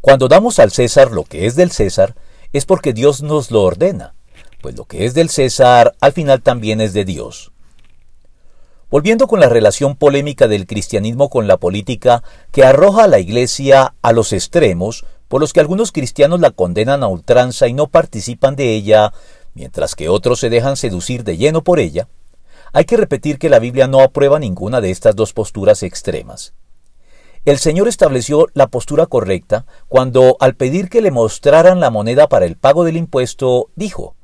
Cuando damos al César lo que es del César, es porque Dios nos lo ordena, pues lo que es del César al final también es de Dios. Volviendo con la relación polémica del cristianismo con la política que arroja a la Iglesia a los extremos, por los que algunos cristianos la condenan a ultranza y no participan de ella, mientras que otros se dejan seducir de lleno por ella, hay que repetir que la Biblia no aprueba ninguna de estas dos posturas extremas. El Señor estableció la postura correcta cuando, al pedir que le mostraran la moneda para el pago del impuesto, dijo,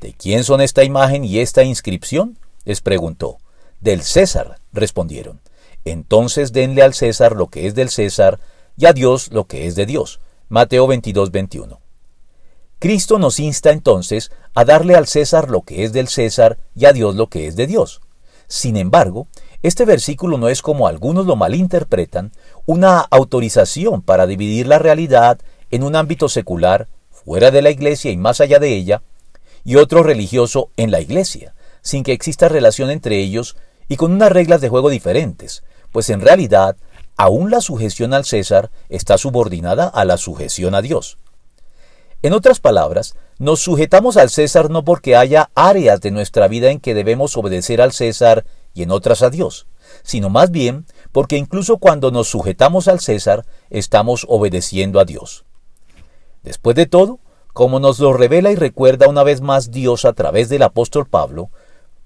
¿De quién son esta imagen y esta inscripción? les preguntó. Del César, respondieron. Entonces denle al César lo que es del César y a Dios lo que es de Dios. Mateo 22, 21. Cristo nos insta entonces a darle al César lo que es del César y a Dios lo que es de Dios. Sin embargo, este versículo no es como algunos lo malinterpretan, una autorización para dividir la realidad en un ámbito secular, fuera de la iglesia y más allá de ella, y otro religioso en la iglesia, sin que exista relación entre ellos y con unas reglas de juego diferentes, pues en realidad aún la sujeción al César está subordinada a la sujeción a Dios. En otras palabras, nos sujetamos al César no porque haya áreas de nuestra vida en que debemos obedecer al César y en otras a Dios, sino más bien porque incluso cuando nos sujetamos al César, estamos obedeciendo a Dios. Después de todo, como nos lo revela y recuerda una vez más Dios a través del apóstol Pablo,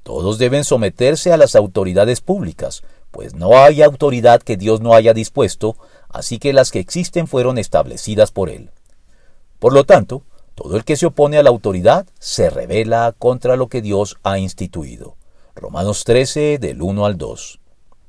todos deben someterse a las autoridades públicas, pues no hay autoridad que Dios no haya dispuesto, así que las que existen fueron establecidas por Él. Por lo tanto, todo el que se opone a la autoridad se revela contra lo que Dios ha instituido. Romanos 13 del 1 al 2.